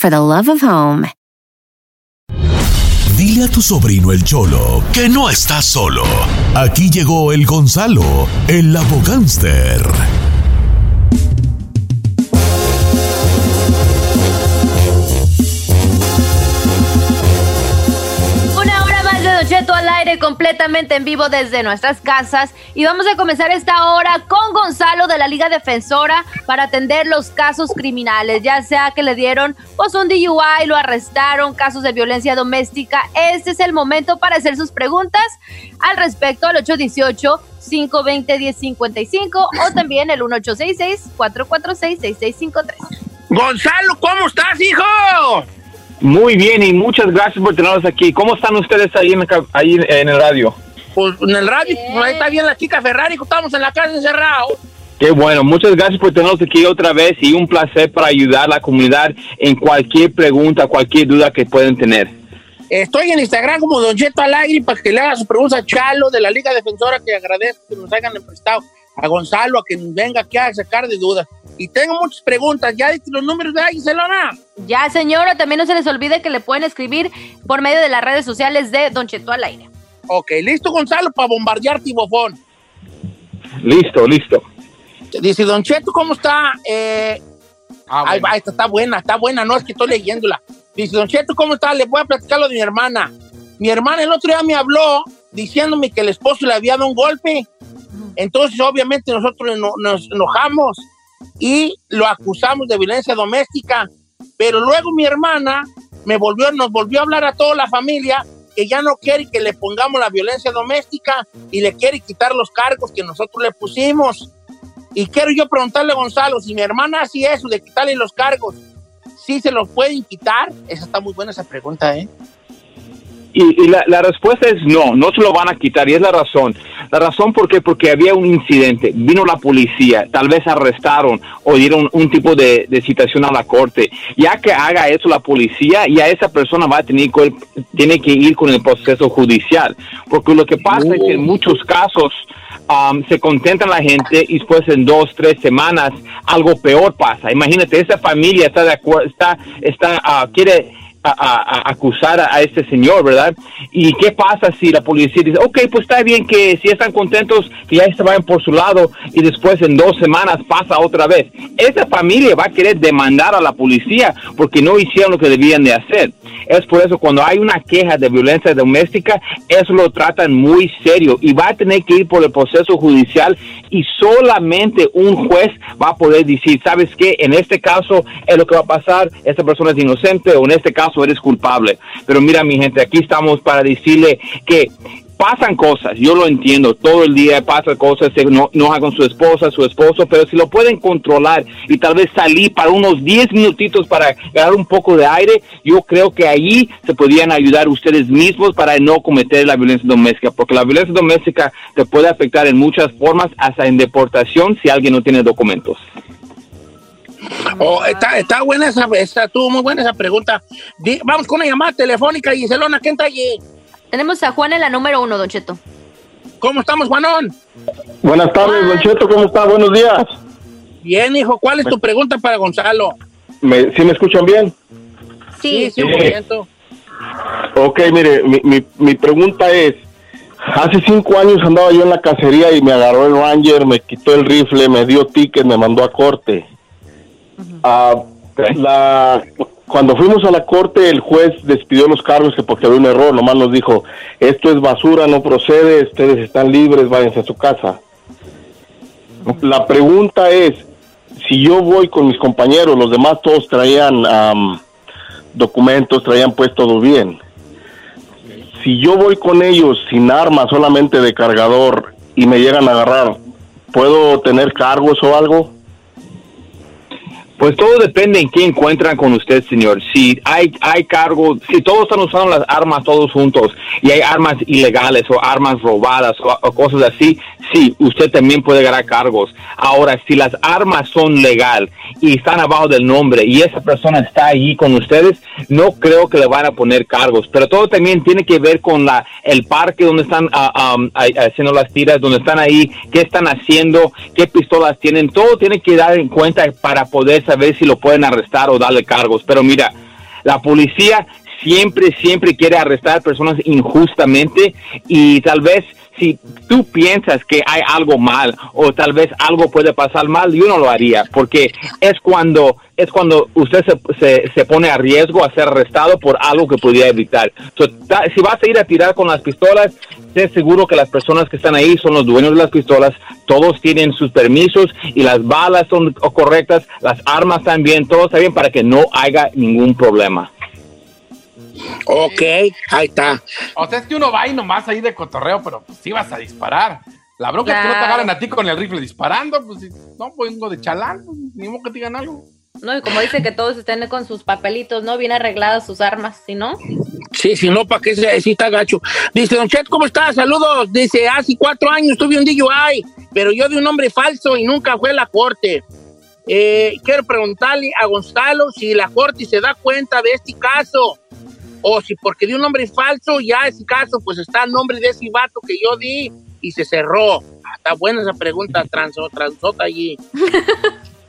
for the love of home. Dile a tu sobrino el Cholo que no está solo. Aquí llegó el Gonzalo, el abogánster. Cheto al aire completamente en vivo desde nuestras casas y vamos a comenzar esta hora con Gonzalo de la Liga Defensora para atender los casos criminales, ya sea que le dieron pues un DUI, lo arrestaron, casos de violencia doméstica. Este es el momento para hacer sus preguntas al respecto al 818 520 1055 o también el 1866 446 6653. Gonzalo, ¿cómo estás, hijo? Muy bien y muchas gracias por tenernos aquí. ¿Cómo están ustedes ahí en, el, ahí en el radio? Pues en el radio, pues, ahí está bien la chica Ferrari, estamos en la casa encerrados. Qué bueno, muchas gracias por tenernos aquí otra vez y un placer para ayudar a la comunidad en cualquier pregunta, cualquier duda que puedan tener. Estoy en Instagram como Don Cheto al aire para que le haga su pregunta a Chalo de la Liga Defensora, que agradezco que nos hayan prestado a Gonzalo a que nos venga aquí a sacar de dudas. Y tengo muchas preguntas. ¿Ya diste los números de Gisela? Ya, señora, también no se les olvide que le pueden escribir por medio de las redes sociales de Don Cheto al aire. Ok, listo, Gonzalo, para bombardear Tibofón. Listo, listo. Dice Don Cheto, ¿cómo está? Eh, ahí va, esta está buena, está buena, no es que estoy leyéndola. Dice Don Cheto, ¿cómo está? Le voy a platicar lo de mi hermana. Mi hermana el otro día me habló diciéndome que el esposo le había dado un golpe. Entonces, obviamente, nosotros no- nos enojamos y lo acusamos de violencia doméstica. Pero luego mi hermana me volvió, nos volvió a hablar a toda la familia que ya no quiere que le pongamos la violencia doméstica y le quiere quitar los cargos que nosotros le pusimos. Y quiero yo preguntarle a Gonzalo, si mi hermana hace eso de quitarle los cargos, ¿sí se los pueden quitar? Esa está muy buena esa pregunta, ¿eh? Y, y la, la respuesta es no, no se lo van a quitar y es la razón. La razón por qué, porque había un incidente, vino la policía, tal vez arrestaron o dieron un tipo de, de citación a la corte. Ya que haga eso la policía, ya esa persona va a tener que, tiene que ir con el proceso judicial. Porque lo que pasa es que en muchos casos um, se contenta la gente y después en dos, tres semanas algo peor pasa. Imagínate, esa familia está de acuerdo, está, está, ah, quiere a, a- acusar a, a este señor, ¿verdad? ¿Y qué pasa si la policía dice, ok, pues está bien que si están contentos, que ya se vayan por su lado y después en dos semanas pasa otra vez? Esa familia va a querer demandar a la policía porque no hicieron lo que debían de hacer. Es por eso cuando hay una queja de violencia doméstica, eso lo tratan muy serio y va a tener que ir por el proceso judicial y solamente un juez va a poder decir, ¿sabes qué? En este caso es lo que va a pasar, esta persona es inocente o en este caso eres culpable. Pero mira mi gente, aquí estamos para decirle que pasan cosas, yo lo entiendo, todo el día pasan cosas, se no, enoja con su esposa, su esposo, pero si lo pueden controlar y tal vez salir para unos 10 minutitos para ganar un poco de aire, yo creo que allí se podrían ayudar ustedes mismos para no cometer la violencia doméstica, porque la violencia doméstica te puede afectar en muchas formas, hasta en deportación si alguien no tiene documentos. Oh, está, está buena esa, está, estuvo muy buena esa pregunta. Di- vamos con una llamada telefónica, Giselona, ¿quién está allí? Tenemos a Juan en la número uno, Don Cheto. ¿Cómo estamos, Juanón? Buenas tardes, Don Cheto, ¿cómo está? Buenos días. Bien, hijo, ¿cuál es tu pregunta para Gonzalo? ¿Me, ¿Sí me escuchan bien? Sí, sí, un por ciento. Ok, mire, mi, mi, mi pregunta es, hace cinco años andaba yo en la cacería y me agarró el Ranger, me quitó el rifle, me dio ticket, me mandó a corte. Ah, la, cuando fuimos a la corte, el juez despidió los cargos que porque había un error, nomás nos dijo, esto es basura, no procede, ustedes están libres, váyanse a su casa. La pregunta es, si yo voy con mis compañeros, los demás todos traían documentos, traían pues todo bien. Si yo voy con ellos sin armas, solamente de cargador, y me llegan a agarrar, ¿puedo tener cargos o algo? Pues todo depende en qué encuentran con usted, señor. Si hay, hay cargos, si todos están usando las armas todos juntos y hay armas ilegales o armas robadas o, cosas así, sí, usted también puede ganar cargos. Ahora, si las armas son legal y están abajo del nombre y esa persona está allí con ustedes, no creo que le van a poner cargos. Pero todo también tiene que ver con la, el parque donde están ah, haciendo las tiras, donde están ahí, qué están haciendo, qué pistolas tienen. Todo tiene que dar en cuenta para poder ver si lo pueden arrestar o darle cargos. Pero mira, la policía siempre, siempre quiere arrestar personas injustamente y tal vez si tú piensas que hay algo mal o tal vez algo puede pasar mal, yo no lo haría, porque es cuando es cuando usted se, se, pone a riesgo a ser arrestado por algo que podría evitar. si vas a ir a tirar con las pistolas, sé seguro que las personas que están ahí son los dueños de las pistolas, todos tienen sus permisos y las balas son correctas, las armas también, todo está bien para que no haya ningún problema. Ok, ahí está. O sea, es que uno va ahí nomás ahí de cotorreo, pero pues sí vas a disparar. La bronca es que no te agarren a ti con el rifle disparando, pues no vengo de chalán, pues, ni modo que te digan algo. No, y como dice que todos estén con sus papelitos, ¿no? Bien arregladas sus armas, si no. Sí, si no, ¿para qué se sí está gacho? Dice, Don Chet, ¿cómo estás? Saludos. Dice, hace cuatro años tuve un DUI, pero yo de un nombre falso y nunca fue a la corte. Eh, quiero preguntarle a Gonzalo si la corte se da cuenta de este caso o si porque di un nombre falso, ya ese caso, pues está el nombre de ese vato que yo di y se cerró. Ah, está buena esa pregunta, transo, transota allí.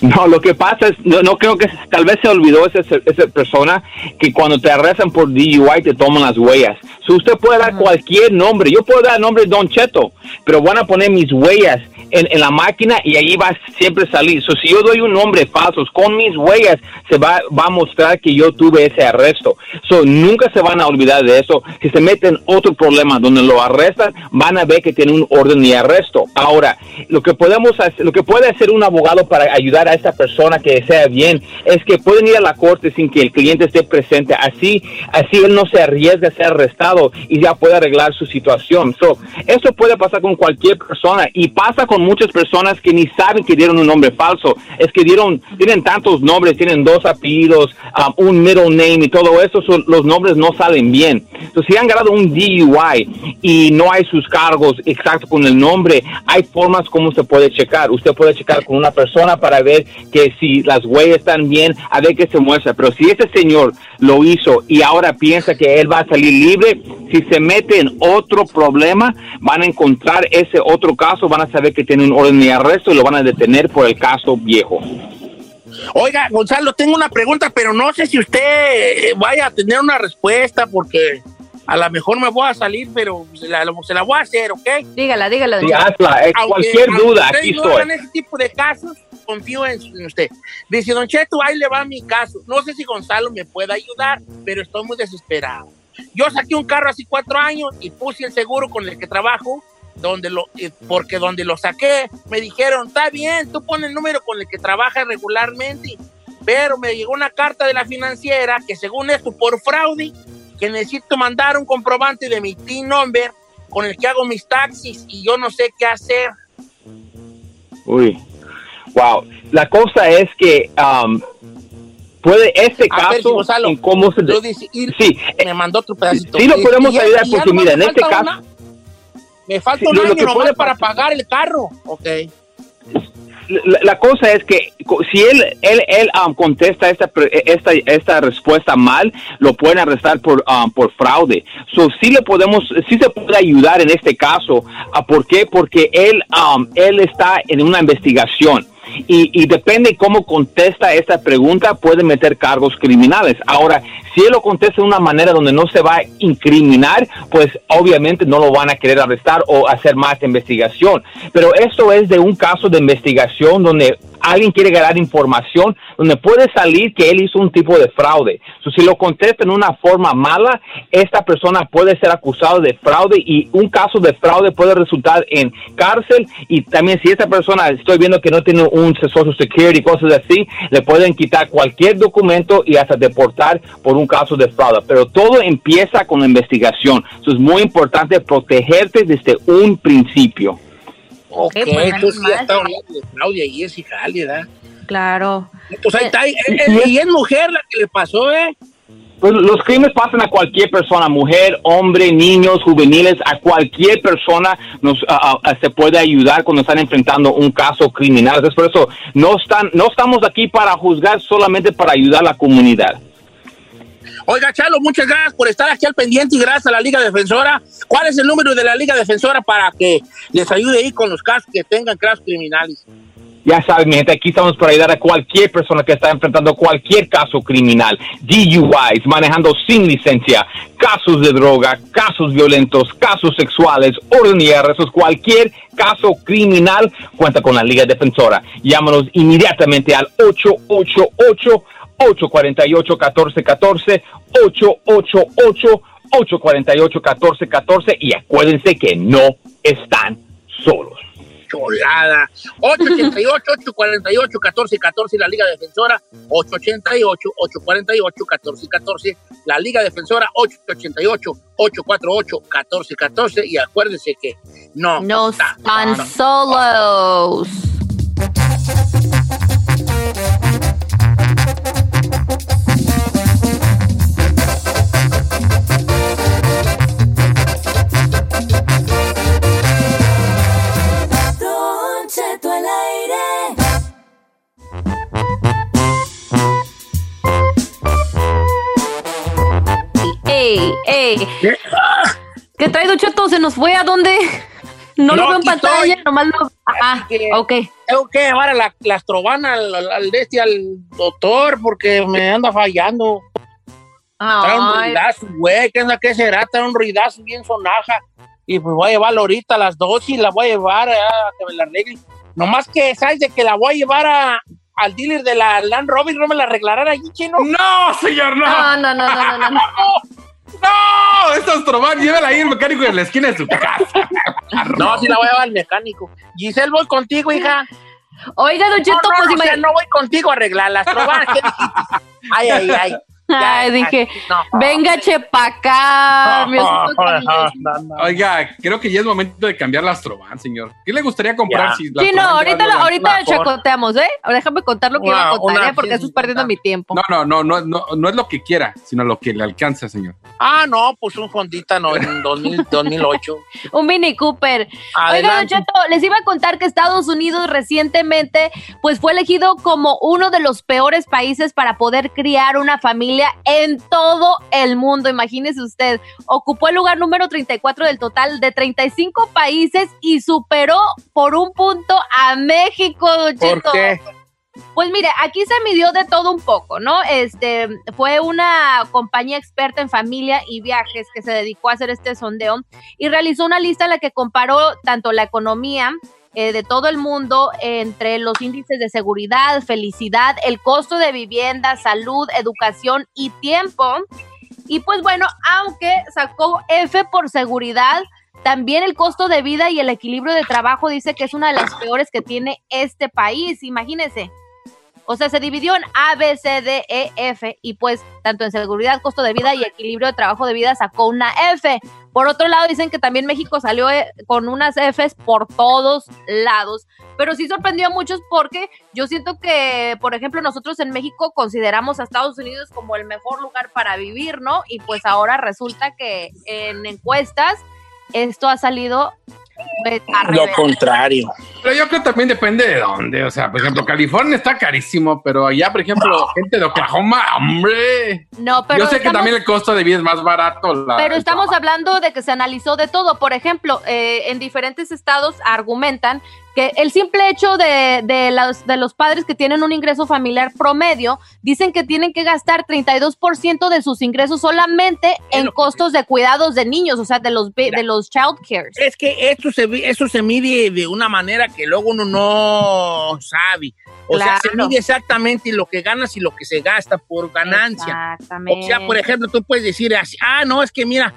No, lo que pasa es, no, creo que tal vez se olvidó esa, esa persona que cuando te arrestan por DUI te toman las huellas. Si usted puede dar cualquier nombre, yo puedo dar el nombre Don Cheto, pero van a poner mis huellas en, la máquina y ahí va siempre salir. So, si yo doy un nombre falso, con mis huellas se va, va a mostrar que yo tuve ese arresto. So, nunca se van a olvidar de eso. Si se meten otro problema donde lo arrestan, van a ver que tiene un orden de arresto. Ahora, lo que podemos hacer, lo que puede hacer un abogado para ayudar a esta persona que sea bien es que pueden ir a la corte sin que el cliente esté presente. Así, así él no se arriesga a ser arrestado y ya puede arreglar su situación. So, eso puede pasar con cualquier persona y pasa con muchas personas que ni saben que dieron un nombre falso. Es que dieron, tienen tantos nombres, tienen dos apellidos, um, un middle name y todo eso, los nombres no salen bien. Entonces, si han ganado un DUI y no hay sus cargos exactos con el nombre, hay formas como se puede checar. Usted puede checar con una persona para ver que si las huellas están bien, a ver qué se muestra. Pero si ese señor lo hizo y ahora piensa que él va a salir libre, si se mete en otro problema, van a encontrar ese otro caso, van a saber que tiene un orden de arresto y lo van a detener por el caso viejo. Oiga, Gonzalo, tengo una pregunta, pero no sé si usted vaya a tener una respuesta porque a lo mejor me voy a salir, pero se la, voy a hacer, ¿ok? Dígala, dígala. Sí, hazla, eh, cualquier duda, aquí estoy. en ese tipo de casos, confío en, usted. Dice, Don Cheto, ahí le va mi caso. No sé si Gonzalo me puede ayudar, pero estoy muy desesperado. Yo saqué un carro hace cuatro años y puse el seguro con el que trabajo donde lo, eh, porque donde lo saqué, me dijeron, está bien, tú pones el número con el que trabajas regularmente, pero me llegó una carta de la financiera que según esto, por fraude, que necesito mandar un comprobante de mi TIN number con el que hago mis taxis y yo no sé qué hacer. Uy, wow. La cosa es que um, puede este caso en cómo se... sí, me mandó otro pedacito. Sí, lo podemos ayudar porque mira, en este caso... Me falta un año nomás para pagar el carro. Ok. La, cosa es que si él él, él um, contesta esta, esta esta respuesta mal, lo pueden arrestar por um, por fraude. So sí le podemos sí se puede ayudar en este caso. Uh, ¿Por qué? Porque él um, él está en una investigación y, depende cómo contesta esta pregunta, puede meter cargos criminales. Ahora, si él lo contesta de una manera donde no se va a incriminar, pues obviamente no lo van a querer arrestar o hacer más investigación. Pero esto es de un caso de investigación donde alguien quiere ganar información donde puede salir que él hizo un tipo de fraude. si lo contesta en una forma mala, esta persona puede ser acusado de fraude y un caso de fraude puede resultar en cárcel y también si esta persona estoy viendo que no tiene un Social Security cosas así, le pueden quitar cualquier documento y hasta deportar por un caso de fraude. Pero todo empieza con la investigación. Eso es muy importante protegerte desde un principio. Ok, hablando de fraude y es hija, ¿verdad? Claro. Pues ahí está. Y es mujer la que le pasó, ¿eh? Pues los crímenes pasan a cualquier persona, mujer, hombre, niños, juveniles, a cualquier persona nos se puede ayudar cuando están enfrentando un caso criminal. Entonces, por eso no están, no estamos aquí para juzgar, solamente para ayudar a la comunidad. Oiga, Chalo, muchas gracias por estar aquí al pendiente y gracias a la Liga Defensora. ¿Cuál es el número de la Liga Defensora para que les ayude ahí con los casos que tengan casos criminales? Ya saben, mi gente, aquí estamos para ayudar a cualquier persona que está enfrentando cualquier caso criminal, DUIs, manejando sin licencia, casos de droga, casos violentos, casos sexuales, orden y arrestos, cualquier caso criminal, cuenta con la Liga Defensora. Llámanos inmediatamente al 888 848-1414, 888-848-1414 y acuérdense que no están solos. Cholada. 888-848-1414, la Liga Defensora. 888-848-1414, la Liga Defensora. 888-848-1414. Y acuérdense que no, no están solos. ¡Ey! ¡Ey! ¿Qué trae? ¿Se nos fue a dónde? No, lo veo en pantalla, nomás lo. Ah, ok. Tengo que llevar a la, la al, al, este, al doctor porque me anda fallando. Trae un ruidazo, güey. ¿Qué, ¿Qué será? Trae un ruidazo bien sonaja. Y pues voy a llevarla ahorita a las dos y la voy a llevar a que me la arregle. Nomás que, ¿sabes? De que la voy a llevar a, al dealer de la Land Rover, ¿no me la arreglarán allí, chino? No, señor, no. No, no, no, no, no. no. ¡No! Esta Astroban, llévala ahí el mecánico en la esquina de su casa. no, sí la voy a llevar al mecánico. Giselle, voy contigo, hija. Oiga, Don Cheto, no, no, pues no, no voy contigo a arreglar la Astroban. ¿Qué dijiste? Ay, ay, ay. Ay, dije, venga, chepaca. Oiga, creo que ya es momento de cambiar la Astroban, señor. ¿Qué le gustaría comprar? Si sí, no, ahorita, lo, ahorita chacoteamos, ¿eh? Déjame contar lo que iba a contar, ¿eh? Porque eso es perdiendo mi tiempo. No, no, no, no, no, no es lo que quiera, sino lo que le alcanza, señor. Ah, no, pues un Hondita no, en 2008. un Mini Cooper. Oiga, Don Cheto, les iba a contar que Estados Unidos recientemente, pues fue elegido como uno de los peores países para poder criar una familia en todo el mundo. Imagínese usted, ocupó el lugar número 34 del total de 35 países y superó por un punto a México. ¿Por qué? Pues mire, aquí se midió de todo un poco, ¿no? Este fue una compañía experta en familia y viajes que se dedicó a hacer este sondeo y realizó una lista en la que comparó tanto la economía, eh, de todo el mundo entre los índices de seguridad, felicidad, el costo de vivienda, salud, educación y tiempo. Y pues bueno, aunque sacó F por seguridad, también el costo de vida y el equilibrio de trabajo dice que es una de las peores que tiene este país. Imagínense. O sea, se dividió en A, B, C, D, E, F y pues tanto en seguridad, costo de vida y equilibrio de trabajo de vida sacó una F. Por otro lado, dicen que también México salió eh, con unas Fs por todos lados, pero sí sorprendió a muchos porque yo siento que, por ejemplo, nosotros en México consideramos a Estados Unidos como el mejor lugar para vivir, ¿no? Y pues ahora resulta que en encuestas esto ha salido lo contrario. Pero yo creo que también depende de dónde. O sea, por ejemplo, California está carísimo, pero allá, por ejemplo, gente de Oklahoma, hombre. No, pero. Yo sé que también el costo de vida es más barato. pero estamos hablando de que se analizó de todo. Por ejemplo, eh, en diferentes estados argumentan que el simple hecho de, de, los, de los padres que tienen un ingreso familiar promedio, dicen que tienen que gastar 32% de sus ingresos solamente en costos de cuidados de niños, o sea, de los, de los child cares. Es que esto se, eso se mide de una manera que luego uno no sabe. O sea, se mide exactamente lo que ganas y lo que se gasta por ganancia. Exactamente. O sea, por ejemplo, tú puedes decir así, ah, no, es que mira,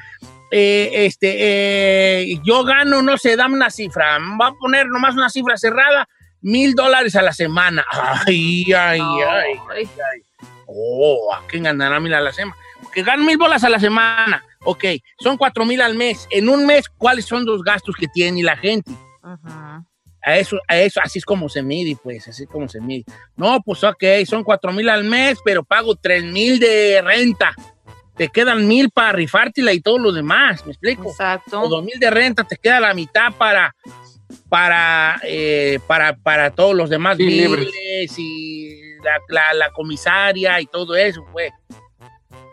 eh, este, eh, yo gano, no sé, dame una cifra, va a poner nomás una cifra cerrada, mil dólares a la semana. Ay, ay, ay, ay, ay. Oh, ¿a quién ganará mil a la semana? Que ganan mil bolas a la semana. Ok, son cuatro mil al mes. En un mes, ¿cuáles son los gastos que tiene la gente? Ajá. A eso, a eso, así es como se mide, pues, así es como se mide. No, pues ok, son cuatro mil al mes, pero pago tres mil de renta. Te quedan mil para rifártela y todo lo demás, ¿me explico? Exacto. O dos mil de renta, te queda la mitad para, para, eh, para, para todos los demás Sí, biles y la, la- la comisaria y todo eso, pues.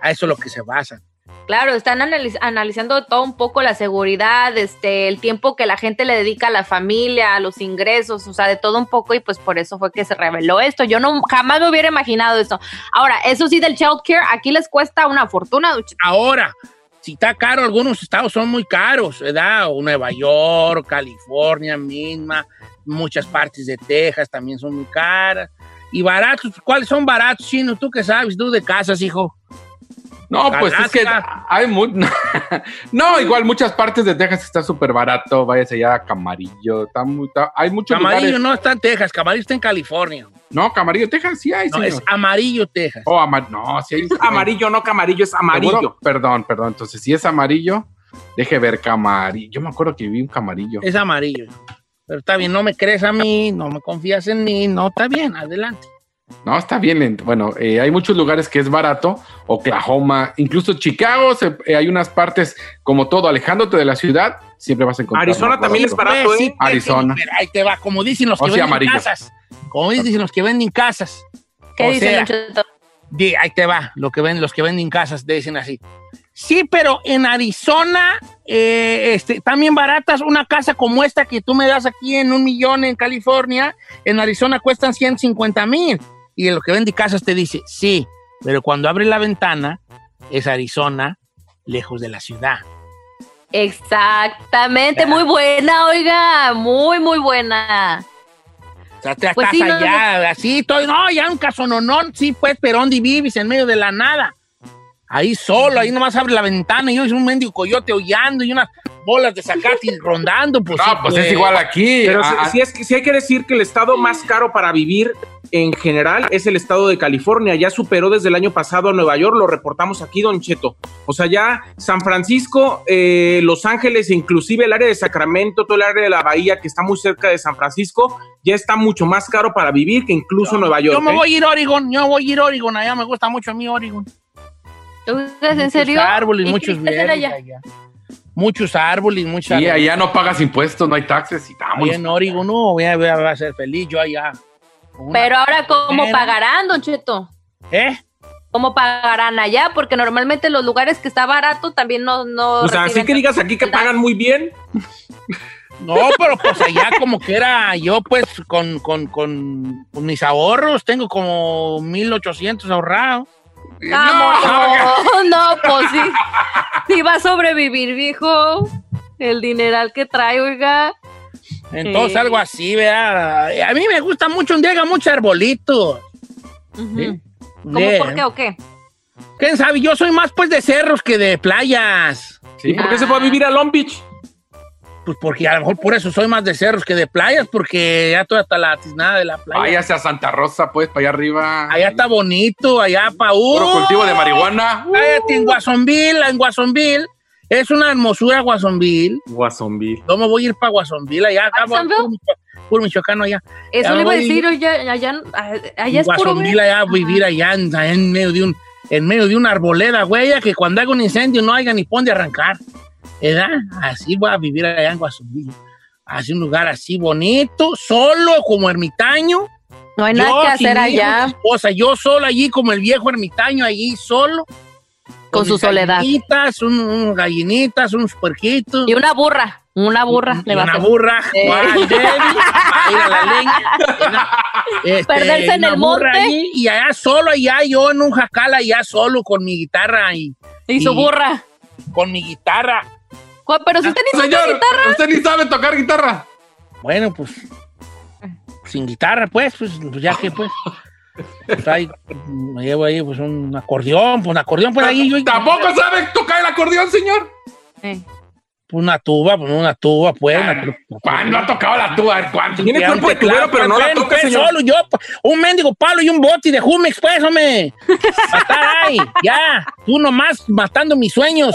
A eso es lo que se basa. Claro, están analiz- analizando todo un poco la seguridad, este, el tiempo que la gente le dedica a la familia, a los ingresos, o sea, de todo un poco y pues por eso fue que se reveló esto. Yo no jamás me hubiera imaginado esto. Ahora, eso sí del child care, aquí les cuesta una fortuna. Ahora, si está caro, algunos estados son muy caros, ¿verdad? Nueva York, California misma, muchas partes de Texas también son muy caras. Y baratos, ¿cuáles son baratos, chino? ¿Tú qué sabes? ¿Tú de casas, hijo? No, pues es que hay mu- No, igual muchas partes de Texas está súper barato. Váyase allá a Camarillo. Está muy- está- hay muchos Camarillo lugares. no está en Texas, Camarillo está en California. No, Camarillo, Texas sí hay, No, señor. es amarillo, Texas. Oh, ama- no, sí hay. Amarillo, no camarillo, es amarillo. ¿Seguro? Perdón, perdón. Entonces, si es amarillo, deje ver Camarillo. Yo me acuerdo que vi un Camarillo. Es amarillo. Pero está bien, no me crees a mí, no me confías en mí, no, está bien, adelante. No, está bien. lento. Bueno, eh, hay muchos lugares que es barato. Oklahoma, incluso Chicago. se- eh, hay unas partes, como todo, alejándote de la ciudad, siempre vas a encontrar. Arizona también es barato, ¿eh? sí, Arizona. ahí te va, como dicen los O que sea, venden amarillo. casas. Como dicen los que venden casas. ¿Qué O dice sea, Don Cheto? Di- ahí te va, lo que ven, los que venden casas dicen así. Sí, pero en Arizona, eh, este, también baratas, una casa como esta que tú me das aquí en un millón en California, en Arizona cuestan 150 mil. Y el que vende casas te dice, sí, pero cuando abre la ventana, es Arizona, lejos de la ciudad. Exactamente, muy buena, oiga, muy, muy buena. O sea, te Pues estás sí, no, allá, así, estoy, no, ya un caso no, no, sí, pues, pero ¿dónde vives? En medio de la nada. Ahí solo, ahí nomás abre la ventana y yo es un mendigo coyote aullando y unas bolas de zacate rondando, pues sí, No, pues es igual aquí. Pero Ah, sí, sí es que- sí hay que decir que el estado más caro para vivir en general es el estado de California. Ya superó desde el año pasado a Nueva York, lo reportamos aquí, Don Cheto. O sea, ya San Francisco, eh, Los Ángeles, inclusive el área de Sacramento, todo el área de la bahía que está muy cerca de San Francisco, ya está mucho más caro para vivir que incluso Nueva York. Yo me ¿eh? voy a ir a Oregon, yo voy a ir a Oregon, allá me gusta mucho a mí Oregon. Oiga, ¿En Muchos serio? árboles, ¿Y muchos. Muchos árboles, muchos Sí, árboles. allá no pagas impuestos, no hay taxes y. Allá en Oregon, no, a- voy a ser feliz yo allá. Pero ahora, ¿cómo pagarán, Don Cheto? ¿Eh? ¿Cómo pagarán allá? Porque normalmente los lugares que está barato también no... no O sea, así que digas aquí que pagan muy bien. No, pero pues allá como que era yo pues con, con, con, con mis ahorros, tengo como 1800 ahorrados. Ah, no, no, pues sí. Sí va a sobrevivir, viejo. El dineral que trae, oiga. Entonces Sí. algo así, ¿verdad? A mí me gusta mucho donde haya muchos arbolitos. Ujú. ¿Cómo por qué o qué? ¿Quién sabe? Yo soy más pues de cerros que de playas. Sí. ¿Y por qué se fue a vivir a Long Beach? Pues porque a lo mejor por eso soy más de cerros que de playas, porque ya toda hasta la tiznada de la playa. Váyase a Santa Rosa, pues, para allá arriba. Allá está bonito, allá pa' Puro cultivo de marihuana. Cállate, en Guasonville, en Guasonville. Es una hermosura Guasonville. Guasonville. Yo me voy a ir para Guasonville, allá, ¿Guasonville? puro, Micho- puro michoacano allá. Eso le iba a decir, oye, allá, allá es puro... Guasonville, allá, vivir allá en, allá en medio de un, en medio de una arboleda, güey, que cuando haga un incendio no haya ni pon de arrancar. ¿Verdad? Así voy a vivir allá en Guasonville. Así un lugar así bonito, solo como ermitaño. No hay Yo, nada que sin hacer allá. esposa, yo solo allí como el viejo ermitaño allí solo. Con su soledad. Gallinitas, un, un gallinitas, unos puerquitos. Y una burra. Una burra le va a Una hacer. burra, Eh. A ir a la leña. Este, Perderse en el monte. allí, y allá solo, allá yo en un jacal, allá solo con mi guitarra y, Y su y- burra. con mi guitarra. Pero si usted ni Señor, guitarra. usted ni sabe tocar guitarra. Bueno, pues sin guitarra, pues, pues, pues, ya que pues. pues, ahí, me llevo ahí pues un acordeón, pues un acordeón, pues ahí yo. ¿Tampoco sabe tocar el acordeón, señor? Eh. Pues una tuba, pues una tuba, pues. una tuba. ¿Cuándo ha tocado la tuba? A ver, ¿Cuánto? Tiene cuerpo de tubero, pero no la toca, pues, señor. Solo yo, un mendigo palo y un bote de Jumex, pues, hombre. Ahí, ya. Tú nomás matando mis sueños.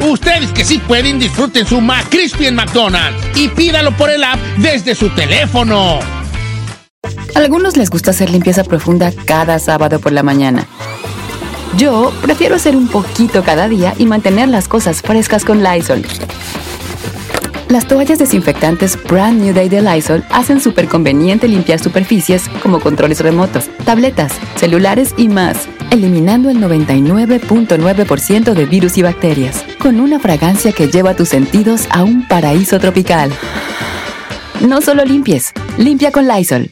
Ustedes que sí pueden, disfruten su McCrispy en McDonald's y pídalo por el app desde su teléfono. A algunos les gusta hacer limpieza profunda cada sábado por la mañana. Yo prefiero hacer un poquito cada día y mantener las cosas frescas con Lysol. Las toallas desinfectantes Brand New Day de Lysol hacen súper conveniente limpiar superficies como controles remotos, tabletas, celulares y más, eliminando el 99.9% de virus y bacterias, con una fragancia que lleva tus sentidos a un paraíso tropical. No solo limpies, limpia con Lysol.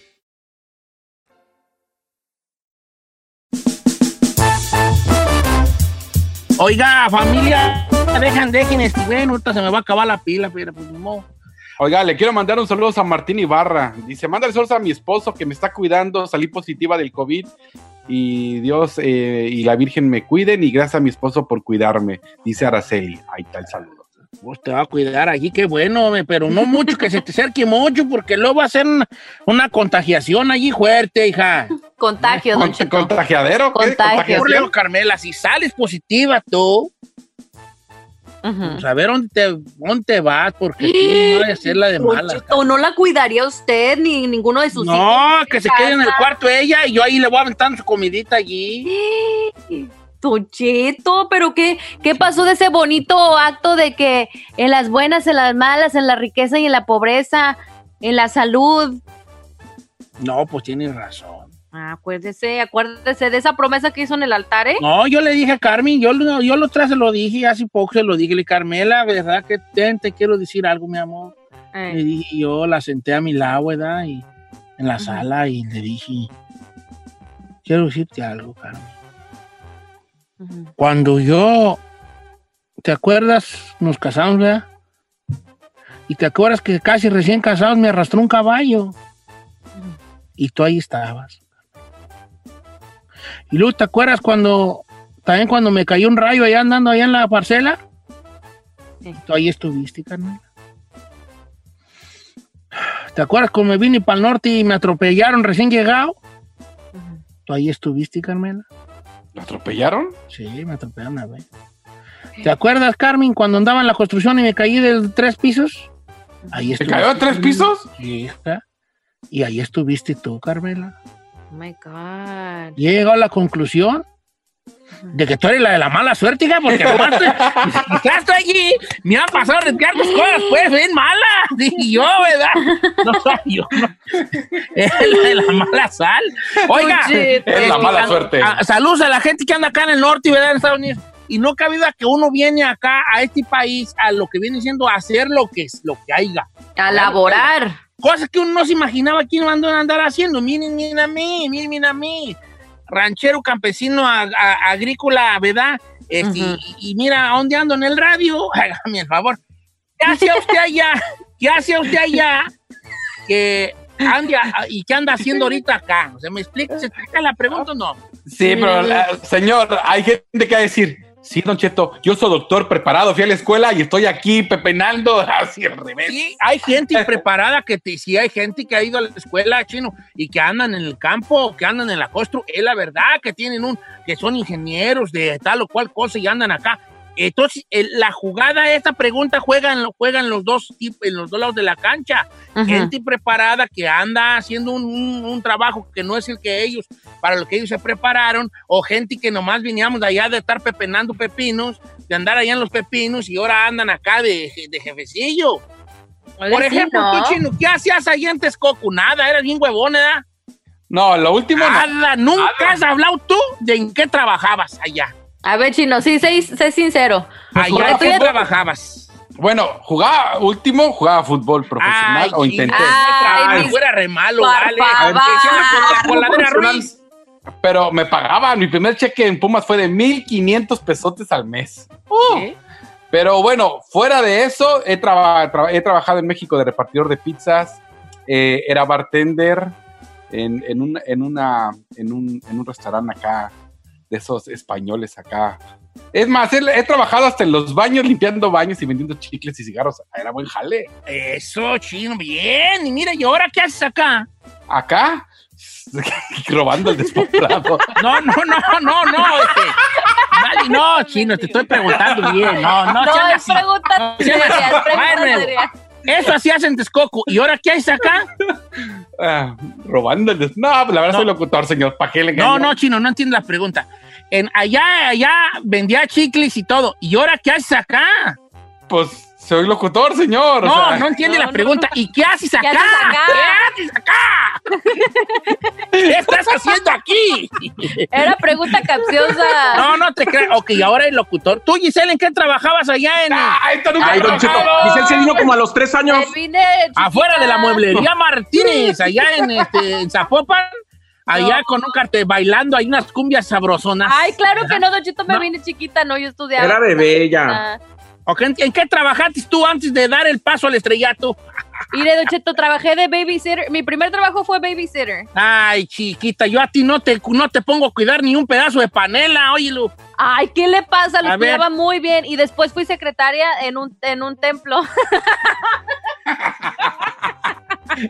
Oiga, familia, dejan, dejen este, bueno, ahorita se me va a acabar la pila, pero pues modo. Oiga, le quiero mandar un saludo a Martín Ibarra. Dice, mándale saludos a mi esposo que me está cuidando, salí positiva del COVID y Dios eh, y la Virgen me cuiden y gracias a mi esposo por cuidarme, dice Araceli. Ahí está el saludo. Vos te va a cuidar allí, qué bueno, pero no mucho que se te acerque mucho, porque luego va a ser una, una contagiación allí fuerte, hija. Contagio, don Con- Cheto. ¿Contagiadero? ¿Qué? Contagio. Leo, Carmela, si sales positiva tú. Pues a ver dónde te, dónde vas, porque tú no ser la de mala. Cheto, no la cuidaría usted ni ninguno de sus hijos. No, que se quede en el cuarto ella y yo ahí le voy aventando su comidita allí. Don Cheto, pero qué, ¿qué pasó de ese bonito acto de que en las buenas, en las malas, en la riqueza y en la pobreza, en la salud? No, pues tienes razón. Ah, acuérdese, acuérdese de esa promesa que hizo en el altar, ¿eh? No, yo le dije a Carmen, yo, lo- yo lo otra se lo dije, hace poco se lo dije, le dije, Carmela, ¿verdad que te, te quiero decir algo, mi amor? Eh. Le dije, yo la senté a mi lado, ¿verdad? Y en la sala y le dije, quiero decirte algo, Carmen. Cuando yo, ¿te acuerdas? Nos casamos, ¿verdad? Y te acuerdas que casi recién casados me arrastró un caballo. Y tú ahí estabas. Y luego, ¿te acuerdas cuando, también cuando me cayó un rayo allá andando allá en la parcela? Tú ahí estuviste, Carmen. ¿Te acuerdas cuando me vine para el norte y me atropellaron recién llegado? ¿Tú ahí estuviste, Carmela? ¿Lo atropellaron? Sí, me atropellaron a ver. ¿Te acuerdas, Carmen, cuando andaba en la construcción y me caí de tres pisos? Ahí ¿Se estuviste. cayó de tres pisos? Sí, hija. Y ahí estuviste tú, Carmela. Oh my God. Y he llegado a la conclusión de que tú eres la de la mala suerte, hija, porque nomás ya estoy allí, me han pasado ciertas cosas, pues, bien malas. Y yo, ¿verdad? No soy yo, no. Es la de la mala sal. Oiga, Es la este, mala suerte. a- saludos a la gente que anda acá en el norte, ¿verdad? En Estados Unidos. Y no cabe duda que uno viene acá a este país a lo que viene siendo a hacer lo que es, lo que haya. A laborar. Cosas que uno no se imaginaba que iban a andar haciendo. Miren, miren a mí, miren, miren a mí. Ranchero, campesino, a- a- agrícola, ¿verdad? Este, y, y mira, ¿a dónde ando en el radio? Hágame el favor. ¿Qué hace usted allá? ¿Qué hace usted allá? Que anda, ¿Y qué anda haciendo ahorita acá? ¿Se me explica? ¿Se explica la pregunta o no? Sí, pero eh, señor, hay gente que va a decir, sí, Don Cheto, yo soy doctor preparado, fui a la escuela y estoy aquí pepenando así al revés. Sí, hay gente preparada que te, sí hay gente que ha ido a la escuela chino y que andan en el campo, que andan en la constru, es la verdad que tienen un, que son ingenieros de tal o cual cosa y andan acá. Entonces, el- la jugada, esta pregunta juegan, juegan los dos tipos, en los dos lados de la cancha. Gente preparada que anda haciendo un, un- un trabajo que no es el que ellos, para lo que ellos se prepararon, o gente que nomás veníamos de allá de estar pepenando pepinos, de andar allá en los pepinos y ahora andan acá de, de jefecillo. Por sí, ejemplo, ¿no? tú, Chino, ¿qué hacías allá en Texcoco? Nada, eras bien huevón, ¿verdad? No, lo último no. Nada, nunca has hablado tú de en qué trabajabas allá. A ver, chino, sí, sé, sé sincero. Allá, Porque ¿en tú qué ya- trabajabas? Bueno, jugaba, último, jugaba fútbol profesional Ay, o intenté. Ay, Ay, fuera re malo, vale. Pero me pagaban, mi primer cheque en Pumas fue de 1500 pesotes al mes. Pero bueno, fuera de eso, he, traba- tra- he trabajado en México de repartidor de pizzas, eh, era bartender en, en un, en, una, en, un, en un restaurante acá, de esos españoles acá. Es más, he, he trabajado hasta en los baños, limpiando baños y vendiendo chicles y cigarros. Era buen jale. Eso, chino, bien. Y mira, ¿y ahora qué haces acá? Acá, robando el despoblado. No, no, no, no, no. este, Dale, no, chino, te estoy preguntando bien. No, no, No, es pregunta No, seria, es pregunta seria. Eso hacías en Texcoco. ¿Y ahora qué haces acá? Ah, robando el des... No, pues la verdad No. soy locutor, señor. ¿Para qué le No, no, chino, no entiendo la pregunta. En, allá, allá vendía chicles y todo. ¿Y ahora qué haces acá? Pues soy locutor, señor. o No, sea, no entiende no, la no, pregunta. ¿Y qué haces acá? haces acá? ¿Qué haces acá? ¿Qué estás haciendo aquí? Era pregunta capciosa. No, no te creas. Ok, ahora eres locutor. Tú, Giselle, ¿en qué trabajabas allá en... ¡Ay, esto nunca Ay, Don! Giselle se vino como a los tres años. Me vine afuera de la mueblería Martínez, allá en, este, en Zapopan, allá No. con un cartel bailando, hay unas cumbias sabrosonas. Ay, claro que no, Don Chito, me No. vine chiquita, no, yo estudiaba. Era bebé ya. Ah, ¿En, qué trabajaste tú antes de dar el paso al estrellato? Mire, Don Cheto, trabajé de babysitter. Mi primer trabajo fue babysitter. Ay, chiquita, yo a ti no te, no te pongo a cuidar ni un pedazo de panela, óyelo. Ay, ¿qué le pasa? Ver. cuidaba muy bien. Y después fui secretaria en un, en un templo.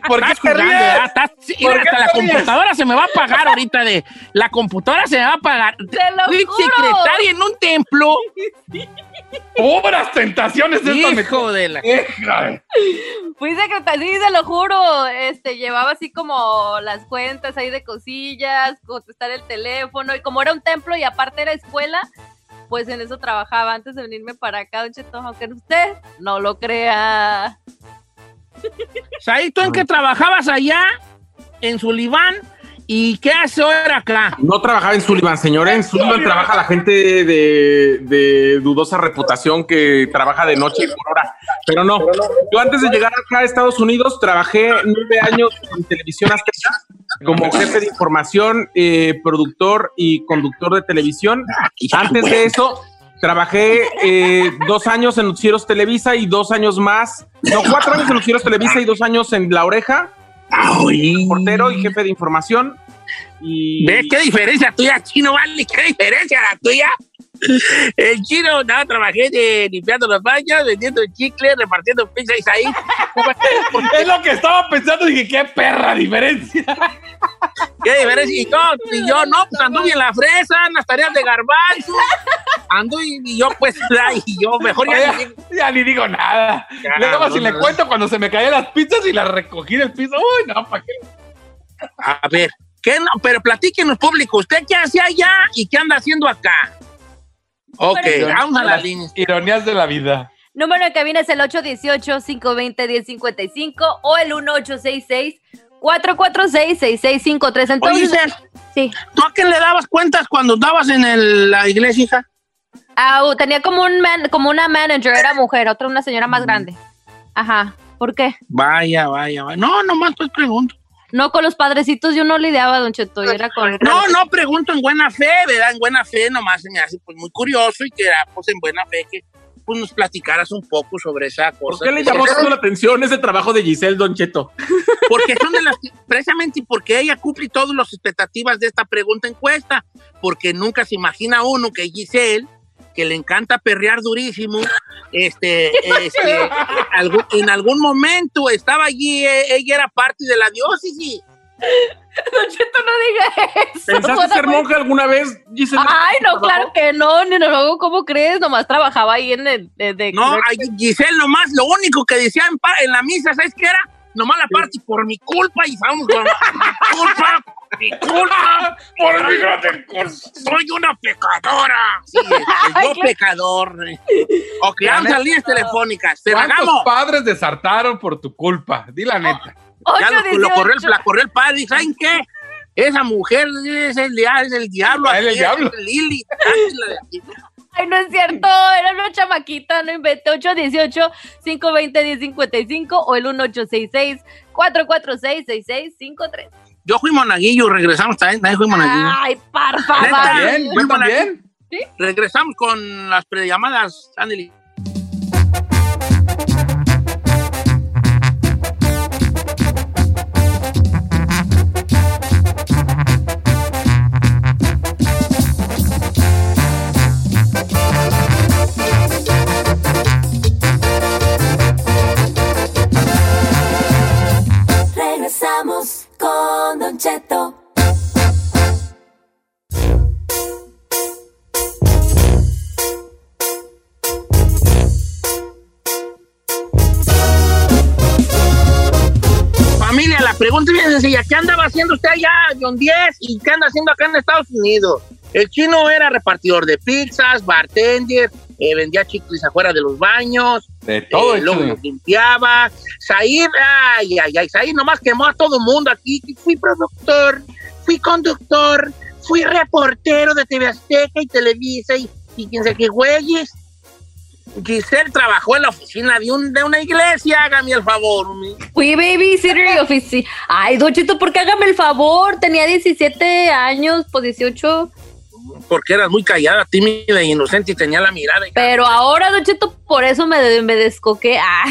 ¿Por qué Estás te jugando, ríes? ¿verdad? Estás- sí, ¿Por mira, qué hasta la ríes? computadora se me va a apagar ahorita de... La computadora se me va a. Te lo Fui juro. secretaria en un templo. Puras tentaciones de esta Hijo de la... Fui secretaria, sí, se lo juro. Este, llevaba así como las cuentas ahí de cosillas, contestar el teléfono. Y como era un templo y aparte era escuela, pues en eso trabajaba antes de venirme para acá, Don Cheto, aunque usted no lo crea. ¿Sabes tú en qué trabajabas allá en Sullivan? ¿Y qué hace ahora acá? No trabajaba en Sullivan, señor. En Sullivan trabaja la gente de, de dudosa reputación que trabaja de noche y por hora. Pero no, yo antes de llegar acá a Estados Unidos trabajé nueve años en televisión azteca como jefe de información, eh, productor y conductor de televisión. Antes de eso, trabajé eh, dos años en Noticieros Televisa y dos años más, no, cuatro años en Noticieros Televisa y dos años en La Oreja. Portero y jefe de información. Y... ¿Ves qué diferencia tuya, chino? Vale, qué diferencia la tuya. El chino, nada, trabajé de limpiando los baños, vendiendo chicle, repartiendo pizza y ahí. es lo que estaba pensando, dije, qué perra diferencia. ¿Qué diferencia? Y, todo, y yo, no, pues anduve en la fresa, en las tareas de garbanzo. Ando y, yo, pues, y yo mejor ya, ya, ya ni digo nada. Luego, si le cuento cuando se me caían las pizzas y las recogí del piso, uy, no, ¿para qué? A ver, ¿qué no? Pero platíquenos, público, ¿usted qué hace allá y qué anda haciendo acá? Ok, vamos a la línea. Ironías de la vida. Número de cabina es el 818-520-1055 o el 1866-446-6653. Entonces, Oye, sí. ¿tú a quién le dabas cuentas cuando estabas en el- la iglesia, hija? Ah, tenía como, un man- como una manager, era mujer, otra una señora más grande. Ajá. ¿Por qué? Vaya, vaya, vaya. No, nomás pues pregunto. No, con los padrecitos yo no lidiaba, Don Cheto, yo era con... No, no pregunto en buena fe, ¿verdad? En buena fe nomás se me hace pues muy curioso y que era pues en buena fe que pues nos platicaras un poco sobre esa cosa. ¿Por qué le llamó tanto la atención ese trabajo de Giselle Don Cheto? Porque son de las precisamente porque ella cumple todas las expectativas de esta pregunta encuesta, porque nunca se imagina uno que Giselle que le encanta perrear durísimo, este, este, algún- en algún momento estaba allí, eh, ella era parte de la diócesis. Don Cheto, no diga eso. ¿Pensaste ser monja alguna vez, Giselle? Ay, no, claro que no, ni no, ¿cómo crees? Nomás trabajaba ahí en el... De, de- No, ay, Giselle nomás, lo único que decía en, la misa, ¿sabes qué era? Nomás la parte por mi culpa y vamos con mi culpa, mi culpa, por mi. Soy una pecadora. Sí, yo pecador. Ok, vamos a líneas telefónicas. Te ¿Cuántos padres desartaron por tu culpa? Di la neta. Ya lo, lo corrió el, la corrió el padre. ¿y ¿Saben qué? Esa mujer es el, es el diablo. Ah, es el diablo. es Lili. Ay, no es cierto, era una chamaquita, no inventé 818-520-1055 o el 1866-446-6653. Yo fui monaguillo, regresamos también. También fui monaguillo. Ay, por favor. También, también. Regresamos con las prellamadas, Anneli. Sencilla. ¿Qué andaba haciendo usted allá, John 10? ¿Y qué anda haciendo acá en Estados Unidos? El chino era repartidor de pizzas, bartender, eh, vendía chicles afuera de los baños, De todo eh, luego los limpiaba. Said, ay, ay, ay, Said nomás quemó a todo mundo aquí. Fui productor, fui conductor, fui reportero de TV Azteca y Televisa y, y quién sé qué güeyes. Giselle trabajó en la oficina de, un, de una iglesia, hágame el favor. Fui babysitter y oficina. Ay, Don Cheto, ¿por qué hágame el favor? Tenía 17 años, pues 18. porque eras muy callada, tímida e inocente y tenía la mirada. Pero ahora, Don Cheto, por eso me, me descoqué. Ah.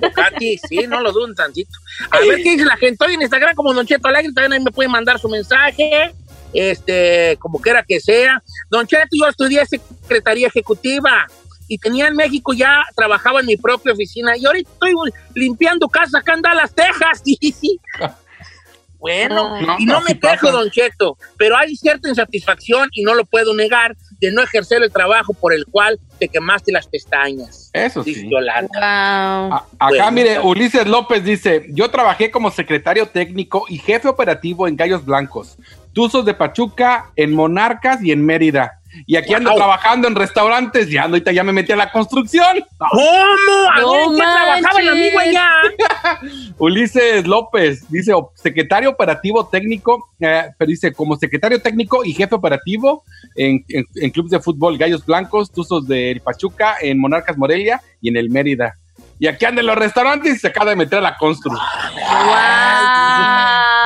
de Katy, sí, no lo duden tantito. A ver qué dice la gente. Hoy en Instagram como Don Cheto Alegre, también ahí me pueden mandar su mensaje, este, como quiera que sea. Don Cheto, yo estudié Secretaría Ejecutiva y tenía en México ya, trabajaba en mi propia oficina y ahorita estoy limpiando casa acá en Dallas, Texas. Sí, sí. Bueno, Ay. y no me quejo, pasa. Don Cheto, pero hay cierta insatisfacción y no lo puedo negar de no ejercer el trabajo por el cual te quemaste las pestañas. Eso sí. Wow. A- acá, Bueno. mire, Ulises López dice: Yo trabajé como secretario técnico y jefe operativo en Gallos Blancos, Tuzos de Pachuca, en Monarcas y en Mérida. Y aquí ando Wow. trabajando en restaurantes, ya ahorita ya me metí a la construcción. ¿Cómo? ¿A No ver, ¿qué trabajaba el amigo allá? Ulises López dice secretario operativo técnico, eh, pero dice como secretario técnico y jefe operativo en, en, en clubes de fútbol Gallos Blancos, Tuzos de Pachuca, en Monarcas Morelia y en el Mérida. Y aquí anda en los restaurantes y se acaba de meter a la constru. Ah, Ahí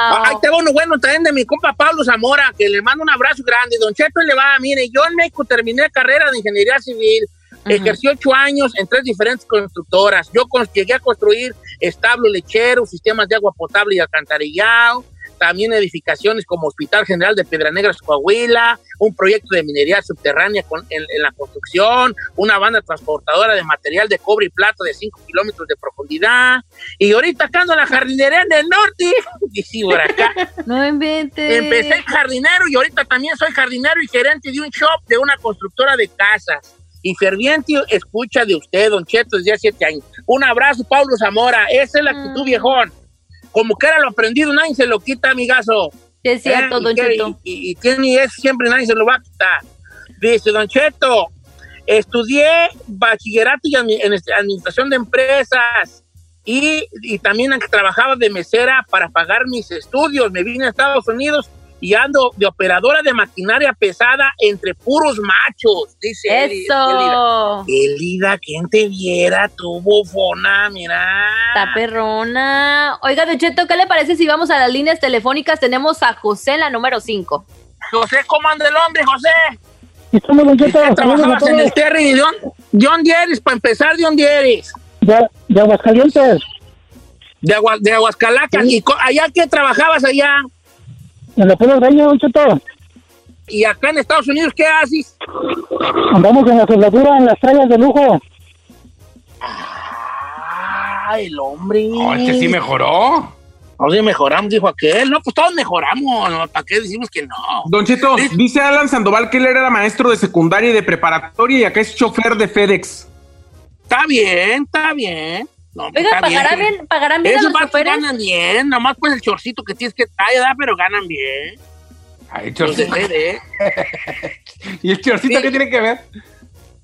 te va uno bueno también de mi compa Pablo Zamora, que le mando un abrazo grande. Don Cheto le va, mire, yo en México terminé carrera de ingeniería civil, ejercí ocho años en tres diferentes constructoras. Yo llegué a construir establos lecheros, sistemas de agua potable y alcantarillado, también edificaciones como Hospital General de Piedra Negra, Coahuila, un proyecto de minería subterránea con- en, en la construcción, una banda transportadora de material de cobre y plata de 5 kilómetros de profundidad. Y ahorita acá ando en la jardinería del norte, y sí, por acá. No inventes. Empecé jardinero y ahorita también soy jardinero y gerente de un shop de una constructora de casas. Y ferviente escucha de usted, Don Cheto, desde hace siete años. Un abrazo, Pablo Zamora. Esa es la actitud, viejón. Como que era lo aprendido, nadie se lo quita, amigazo. Es cierto, ¿Eh? Don Y Cheto. Y, y tiene eso, siempre nadie se lo va a quitar. Dice, Don Cheto, estudié bachillerato y este- administración de empresas y, y también trabajaba de mesera para pagar mis estudios. Me vine a Estados Unidos y ando de operadora de maquinaria pesada entre puros machos, dice Eso. Elida. Elida, ¿quién te viera tu bufona? Mira. Está perrona. Oiga, Don Cheto, ¿qué le parece si vamos a las líneas telefónicas? Tenemos a José en la número 5. José, ¿cómo anda el hombre, José? Estamos, Don Cheto, Trabajabas en el Terry. ¿De dónde, de dónde eres? Para empezar, ¿de dónde eres? De, de Aguascalientes, De, Agua, de Aguascalacas. ¿Y co- allá qué trabajabas allá? En la Puebla Reña, Don Cheto. ¿Y acá en Estados Unidos qué haces? Andamos en la soldadura, en las trallas de lujo. Ah, el hombre. Oh, este sí mejoró. Oye, mejoramos, dijo aquel. No, pues todos mejoramos. ¿no? ¿Para qué decimos que no? Don Cheto, dice Alan Sandoval que él era maestro de secundaria y de preparatoria y acá es chofer de FedEx. Está bien, está bien. No, pues, Oiga, bien, ¿pagarán que- bien, ¿pagarán bien a Esos vatos ganan bien. Nomás pues el chorcito que tienes que traer, ¿verdad? pero ganan bien. Ay, Los de chorcito. ¿Y el chorcito Sí. qué tiene que ver?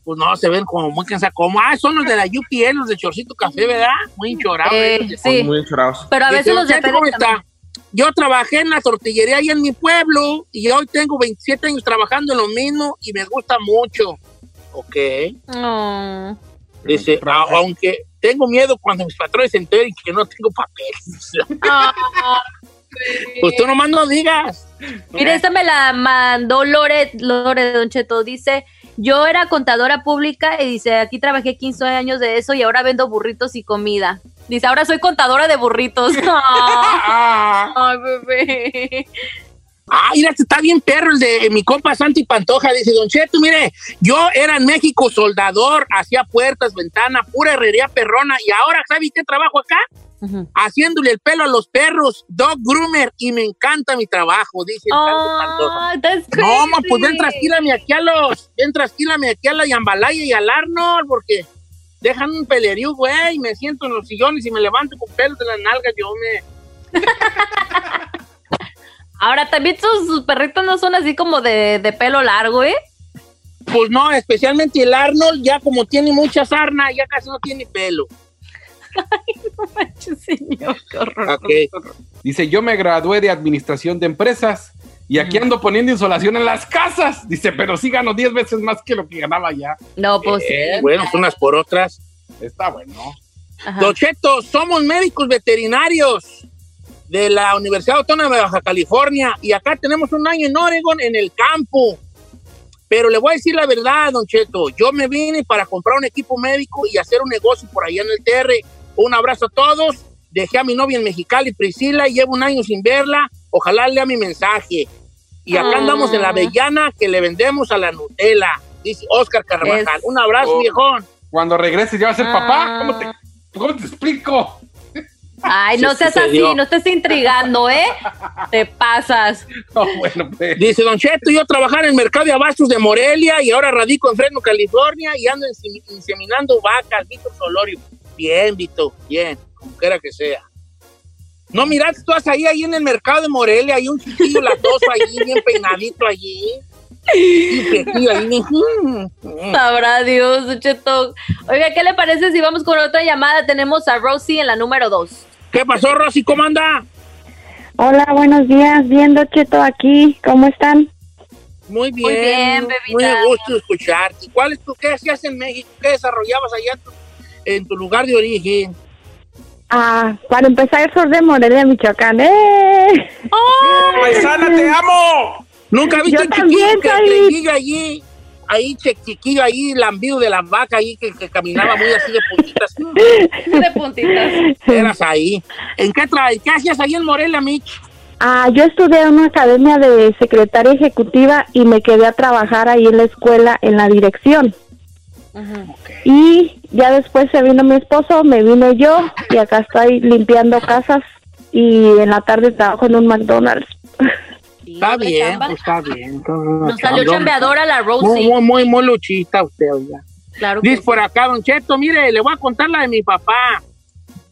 Pues no, se ven como muy cansados. Como, ah, son los de la UPL, los de Chorcito Café, ¿verdad? Muy enchorados. Eh, ellos. sí. Muy enchorados. Pero a veces los de "Don Cheto, ¿cómo FedEx también. está? Yo trabajé en la tortillería ahí en mi pueblo y hoy tengo 27 años trabajando en lo mismo y me gusta mucho. Ok. No. Dice, "a- aunque tengo miedo cuando mis patrones se enteren que no tengo papeles. Ah, pues tú nomás no digas. Mire, esta me la mandó Lore, Lore Don Cheto. Dice, yo era contadora pública y dice, aquí trabajé 15 años de eso y ahora vendo burritos y comida. Dice, ahora soy contadora de burritos. Ay, bebé. Ah, mira, está bien perro el de mi compa Santi Pantoja. Dice, Don Cheto, mire, yo era en México soldador, hacía puertas, ventanas, pura herrería perrona. Y ahora, ¿sabe qué trabajo acá? Haciéndole el pelo a los perros, dog groomer, y me encanta mi trabajo, dice el Santi Pantoja. No, ma, pues ven, trasquílame aquí a los, ven, trasquílame aquí a la Yambalaya y al Arnold, porque dejan un pelerío, güey, me siento en los sillones y me levanto con pelos de las nalgas, yo me... Ahora, también sus, sus perritos no son así como de, de pelo largo, ¿eh? Pues no, especialmente el Arnold, ya como tiene mucha sarna, ya casi no tiene pelo. Señor, qué horror. Ok. Dice, yo me gradué de administración de empresas y aquí ando poniendo insolación en las casas. Dice, pero sí gano 10 veces más que lo que ganaba ya. No, pues Eh, sí. bueno, unas por otras. Está bueno. Ajá. Don Cheto, somos médicos veterinarios de la Universidad Autónoma de Baja California y acá tenemos un año en Oregon en el campo. Pero le voy a decir la verdad, Don Cheto, yo me vine para comprar un equipo médico y hacer un negocio por allá en el TR. Un abrazo a todos. Dejé a mi novia en Mexicali, Priscila, y llevo un año sin verla. Ojalá lea mi mensaje. Y acá Ah. andamos en la avellana que le vendemos a la Nutella, dice Oscar Carvajal. Es- Un abrazo, Oh. viejón. Cuando regreses ya va a ser Ah. papá. ¿Cómo te, ¿Cómo te explico? Ay, no seas sucedió. así, no estés intrigando, ¿eh? Te pasas. No, bueno, pues. Dice Don Cheto, yo trabajaba en el mercado de abastos de Morelia y ahora radico en Fresno, California y ando insemi- inseminando vacas, Víctor Solorio. Bien, Vito, bien, como quiera que sea. No, mirad, tú estás ahí, ahí en el mercado de Morelia, hay un chiquillo latoso allí, bien peinadito allí. Mm, Sabrá Dios, Cheto. Oiga, ¿qué le parece si vamos con otra llamada? Tenemos a Rosie en la número dos. ¿Qué pasó, Rosy? ¿Cómo anda? Hola, buenos días. Viendo Cheto aquí. ¿Cómo están? Muy bien. Muy bien, Muy bebita. a gusto escucharte. ¿Cuál es tu, qué hacías en México? ¿Qué desarrollabas allá en tu, en tu lugar de origen? Ah, para empezar, soy de Morelia, Michoacán. ¡Eh! ¡Paisana, te amo! ¿Nunca viste Yo un también chiquillo que allí? Ahí, che- chiquillo ahí, lambido de la vaca ahí, que, que caminaba muy así de puntitas. De puntitas. Eras ahí. ¿En qué, tra ¿Qué hacías ahí en Morelia, Mitch? Ah, yo estudié en una academia de secretaria ejecutiva y me quedé a trabajar ahí en la escuela en la dirección. Y ya después se vino mi esposo, me vine yo y acá estoy limpiando casas y en la tarde trabajo en un McDonald's. Está ¿de bien, chamba? pues está bien. Nos salió chambeadora la Muy, Rosie. muy, muy, muy luchista usted, oiga. Claro Dice por acá, Don Cheto, mire, le voy a contar la de mi papá.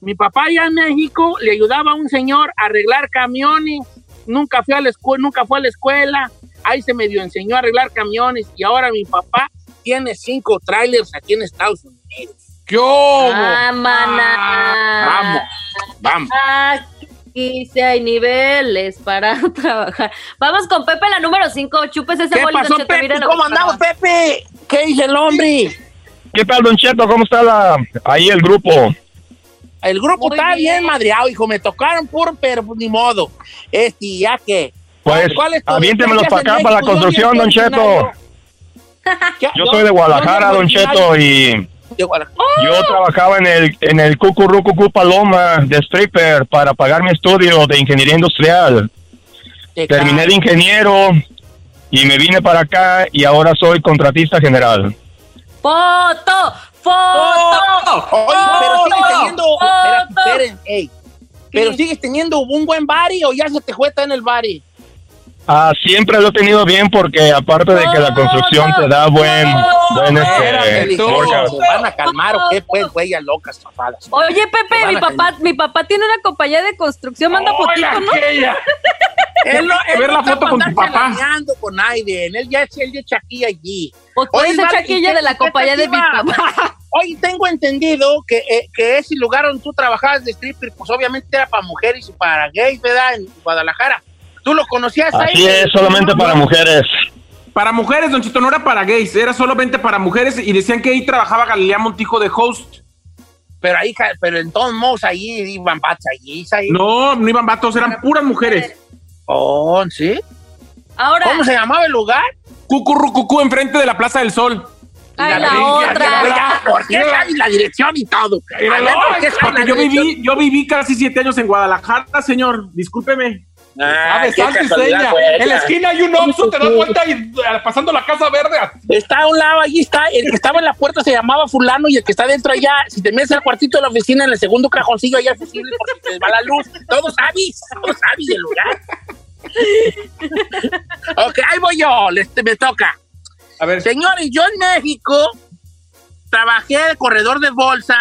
Mi papá allá en México le ayudaba a un señor a arreglar camiones. Nunca fue a la escuela, nunca fue a la escuela. Ahí se medio enseñó a arreglar camiones y ahora mi papá tiene cinco trailers aquí en Estados Unidos. ¡Yo! Ah, mana. Vamos, vamos. Aquí sí hay niveles para trabajar. Vamos con Pepe, la número 5. Chupes ese ¿Qué bolito, pasó, Cheto, Pepe? ¿Cómo andamos, Pepe? ¿Qué dice el hombre? ¿Qué tal, Don Cheto? ¿Cómo está la, ahí el grupo? El grupo Muy está bien. bien madreado, hijo. Me tocaron puro, pero pues, ni modo. Este, ya que. Pues, ¿Cuál es tu- aviéntemelos para acá, para la construcción, ¿Dónde Don Cheto. Yo soy de Guadalajara, ¿Dónde Don Cheto, y De Guadalajara. yo trabajaba en el, en el Cucurrucucú Paloma de stripper para pagar mi estudio de ingeniería industrial. Te Terminé de ingeniero y me vine para acá y ahora soy contratista general. ¡Foto! ¡Foto! Oye, pero sigues teniendo. Espérate, ¡Foto! esperen, ey. Pero sigues teniendo un buen bari o ya se te juega en el bari. Ah, siempre lo he tenido bien porque aparte de que la construcción te da buen, buen este. ¿Se van a calmar o qué, pues, huellas locas, tapadas? Oye, Pepe, mi a papá, mi papá tiene una compañía de construcción, manda fotito, ¿no? Él no, él Ver no la foto con tu papá. con Aiden. Él ya es el de Chaquilla allí. Pues Oye, ser vale, chaquilla ¿y qué- de la compañía de mi papá. Oye, tengo entendido que, eh, que ese lugar donde tú trabajabas de stripper, pues obviamente era para mujeres y para gays, ¿verdad? En Guadalajara. ¿Tú lo conocías ahí? Así es, solamente para mujeres. Para mujeres, Don Chito, no era para gays, era solamente para mujeres y decían que ahí trabajaba Galilea Montijo de host. Pero ahí, pero en todos modos ahí iban bats allí, ahí. No, no iban vatos, eran puras mujeres. Oh, ¿sí? Ahora, ¿Cómo se llamaba el lugar? Cucurrucucú enfrente de la Plaza del Sol. ay, la Ya, otra. ya, ¿Por qué la dirección y todo? A ver, ¿por qué sabes Porque la yo viví, yo viví casi siete años en Guadalajara, señor. Discúlpeme. Ah, seña. En la esquina hay un Oxxo, te das vuelta y eh, pasando la Casa Verde. Está a un lado, allí está. El que estaba en la puerta se llamaba Fulano y el que está dentro allá, si te metes al cuartito de la oficina, en el segundo cajoncillo allá es visible porque te va la luz. Todos sabes, todos sabes del lugar. ok, ahí voy yo, les- me toca. A ver. Señores, yo en México trabajé de corredor de bolsa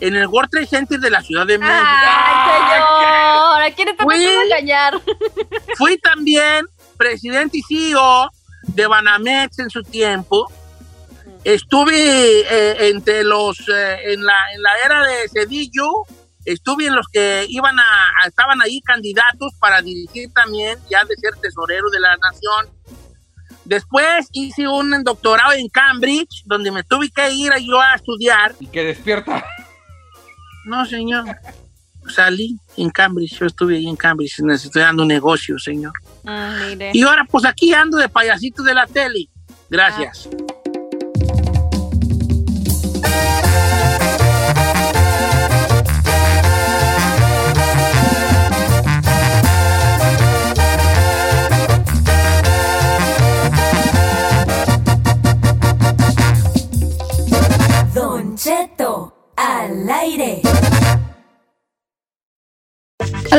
en el World Trade Center de la Ciudad de México. Ay, señor, ¿a quién está Fui- engañar? Fui también presidente y CEO de Banamex en su tiempo. Estuve eh, entre los, eh, en, la, en la era de Cedillo, estuve en los que iban a, a- estaban ahí candidatos para dirigir también, ya de ser tesorero de la nación. Después hice un doctorado en Cambridge, donde me tuve que ir yo a estudiar. Y que despierta. No, señor. Salí en Cambridge, yo estuve ahí en Cambridge un negocio, señor. Ah, mire. Y ahora pues aquí ando de payasito de la tele. Gracias. Don